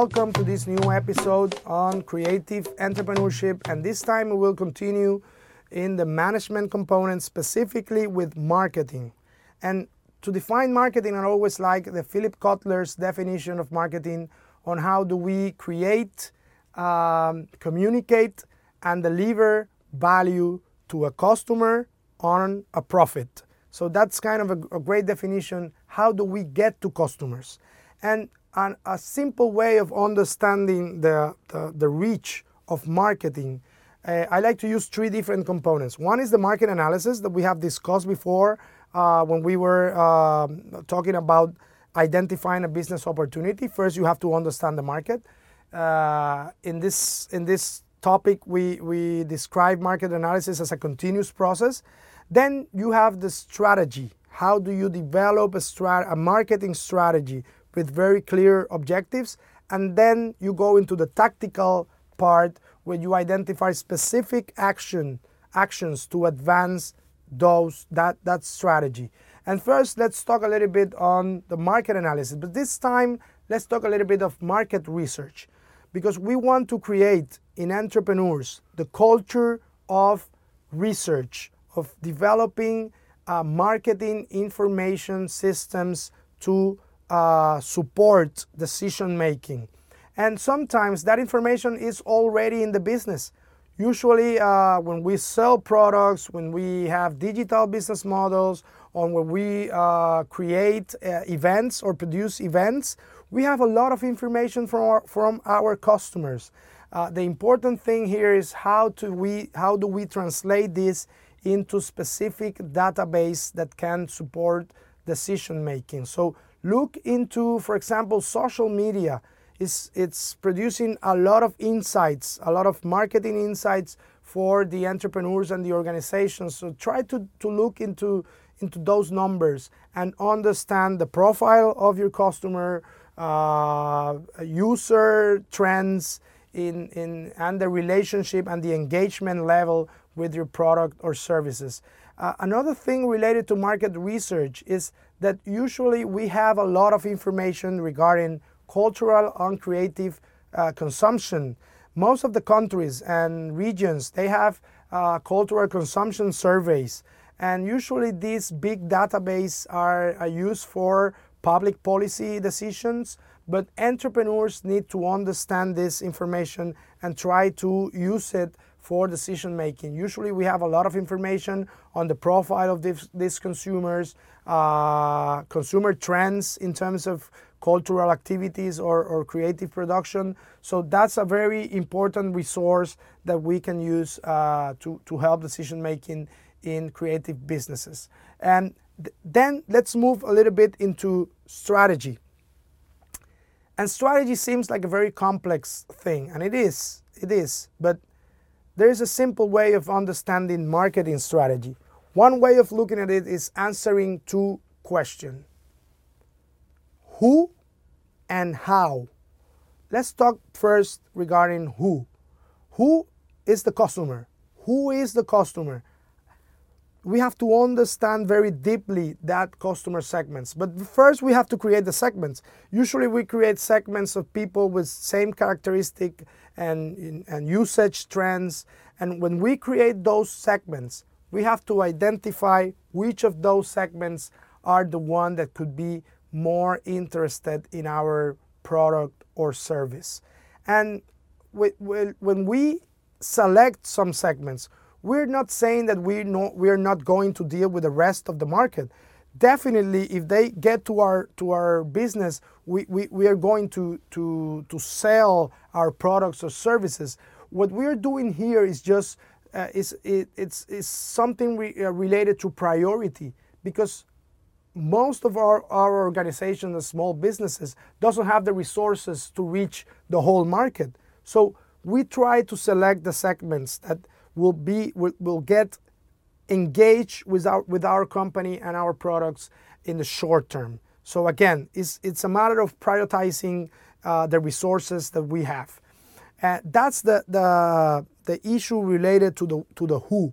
Welcome to this new episode on creative entrepreneurship, and this time we will continue in the management component, specifically with marketing. And to define marketing, I always like the Philip Kotler's definition of marketing on how do we create, um, communicate, and deliver value to a customer on a profit. So that's kind of a, a great definition. How do we get to customers? And an, a simple way of understanding the, the, the reach of marketing, uh, I like to use three different components. One is the market analysis that we have discussed before uh, when we were uh, talking about identifying a business opportunity. First, you have to understand the market. Uh, in this in this topic, we we describe market analysis as a continuous process. Then you have the strategy. How do you develop a, strat- a marketing strategy with very clear objectives? And then you go into the tactical part where you identify specific action actions to advance those that that strategy. And first, let's talk a little bit on the market analysis. But this time, let's talk a little bit of market research because we want to create in entrepreneurs the culture of research, of developing uh, marketing information systems to uh, support decision making. And sometimes that information is already in the business. Usually, uh, when we sell products, when we have digital business models, or when we uh, create uh, events or produce events, we have a lot of information from our, from our customers. Uh, the important thing here is how, to we, how do we translate this into specific database that can support decision making. So look into, for example, social media it's, it's producing a lot of insights, a lot of marketing insights for the entrepreneurs and the organizations. So try to, to look into, into those numbers and understand the profile of your customer, uh, user trends, in, in, and the relationship and the engagement level with your product or services. Uh, another thing related to market research is that usually we have a lot of information regarding cultural and creative uh, consumption. Most of the countries and regions, they have uh, cultural consumption surveys. And usually these big databases are, are used for public policy decisions, but entrepreneurs need to understand this information and try to use it for decision making. Usually, we have a lot of information on the profile of this, these consumers, uh, consumer trends in terms of cultural activities or, or creative production. So that's a very important resource that we can use uh, to, to help decision making in creative businesses. And th- then let's move a little bit into strategy. And strategy seems like a very complex thing, and it is, it is, but there is a simple way of understanding marketing strategy. One way of looking at it is answering two questions Who and how. Let's talk first regarding who. Who is the customer? Who is the customer? We have to understand very deeply that customer segments. But first we have to create the segments. Usually we create segments of people with same characteristic and, and usage trends. And when we create those segments, we have to identify which of those segments are the one that could be more interested in our product or service. And when we select some segments, we're not saying that we we're not going to deal with the rest of the market. Definitely, if they get to our to our business, we, we, we are going to, to, to sell our products or services. What we're doing here is just uh, is it, it's, it's something re, uh, related to priority because most of our, our organizations and small businesses doesn't have the resources to reach the whole market. So we try to select the segments that will be will, will get engaged with our with our company and our products in the short term. So again, it's it's a matter of prioritizing uh, the resources that we have. Uh, that's the, the the issue related to the to the who.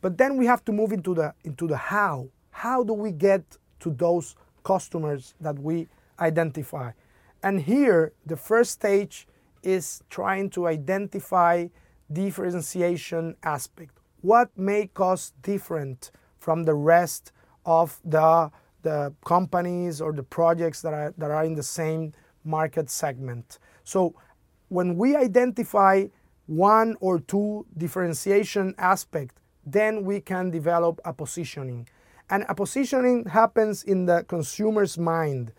But then we have to move into the into the how. How do we get to those customers that we identify. And here, the first stage is trying to identify differentiation aspect. What make us different from the rest of the, the companies or the projects that are, that are in the same market segment? So when we identify one or two differentiation aspect, then we can develop a positioning. And a positioning happens in the consumer's mind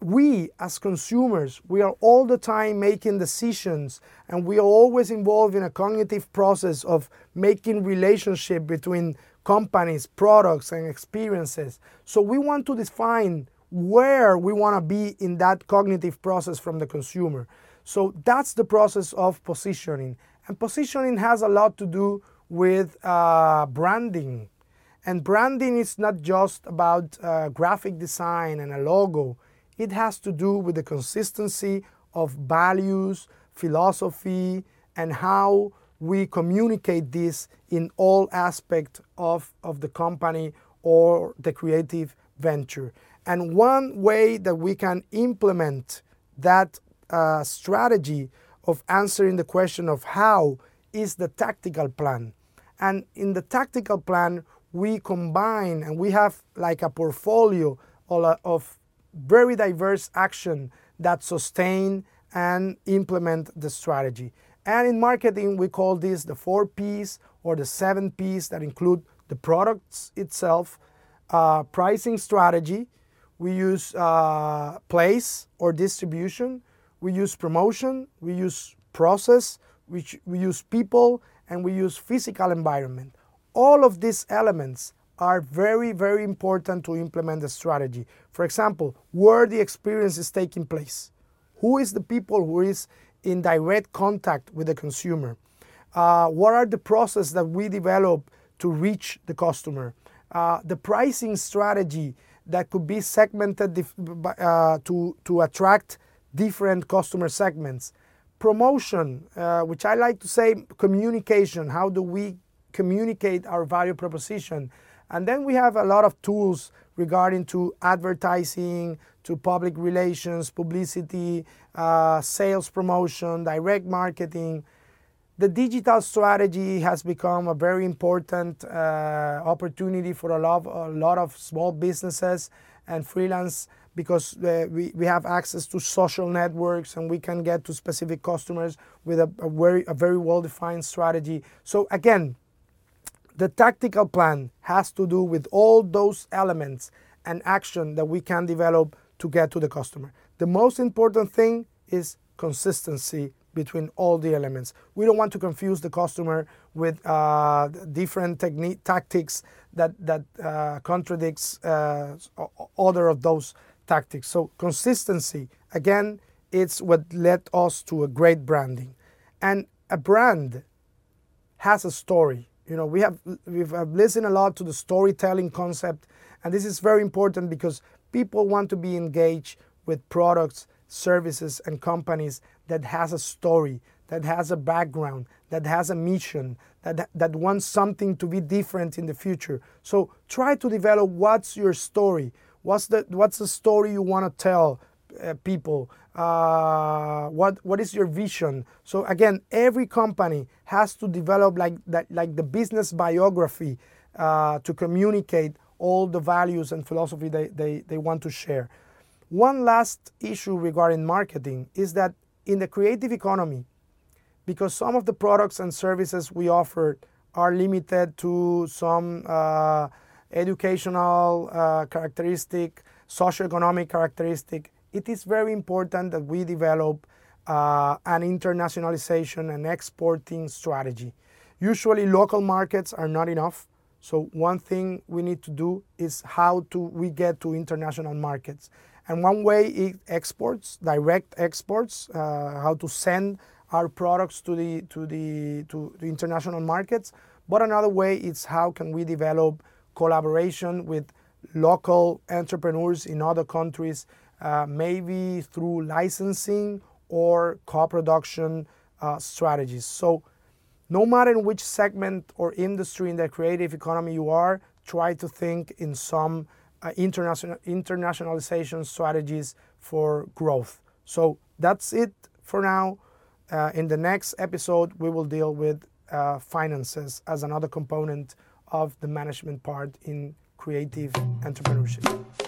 we as consumers we are all the time making decisions and we are always involved in a cognitive process of making relationship between companies products and experiences. So we want to define where we want to be in that cognitive process from the consumer. So that's the process of positioning. And positioning has a lot to do with uh, branding. And branding is not just about uh, graphic design and a logo it has to do with the consistency of values, philosophy, and how we communicate this in all aspects of, of the company or the creative venture. And one way that we can implement that uh, strategy of answering the question of how is the tactical plan. And in the tactical plan, we combine and we have like a portfolio of very diverse action that sustain and implement the strategy. And in marketing, we call this the four P's or the seven P's that include the products itself, uh, pricing strategy, we use uh, place or distribution, we use promotion, we use process, we, we use people, and we use physical environment. All of these elements are very, very important to implement the strategy. For example, where the experience is taking place. Who is the people who is in direct contact with the consumer? Uh, what are the processes that we develop to reach the customer? Uh, the pricing strategy that could be segmented uh, to, to attract different customer segments. Promotion, uh, which I like to say communication. How do we communicate our value proposition? And then we have a lot of tools regarding to advertising, to public relations, publicity, uh, sales promotion, direct marketing. The digital strategy has become a very important uh, opportunity for a lot, a lot of small businesses and freelance because uh, we, we have access to social networks and we can get to specific customers with a, a very, a very well-defined strategy. So again, the tactical plan has to do with all those elements and action that we can develop to get to the customer. The most important thing is consistency between all the elements. We don't want to confuse the customer with uh, different technique tactics that that uh, contradicts uh, other of those tactics. So consistency again, it's what led us to a great branding, and a brand has a story. You know, we have we've listened a lot to the storytelling concept, and this is very important because people want to be engaged with products, services, and companies that has a story, that has a background, that has a mission, that that wants something to be different in the future. So try to develop what's your story, what's the what's the story you want to tell uh, people uh, what what is your vision? So again every company has to develop like that like the business biography uh, to communicate all the values and philosophy they, they, they want to share. One last issue regarding marketing is that in the creative economy because some of the products and services we offer are limited to some uh, educational uh, characteristic socioeconomic characteristic it is very important that we develop uh, an internationalization and exporting strategy. Usually local markets are not enough. So one thing we need to do is how to we get to international markets. And one way is exports, direct exports, uh, how to send our products to the to the to the international markets. But another way is how can we develop collaboration with local entrepreneurs in other countries uh, maybe through licensing or co-production uh, strategies. So no matter in which segment or industry in the creative economy you are, try to think in some uh, international, internationalization strategies for growth. So that's it for now. Uh, in the next episode, we will deal with uh, finances as another component of the management part in creative entrepreneurship.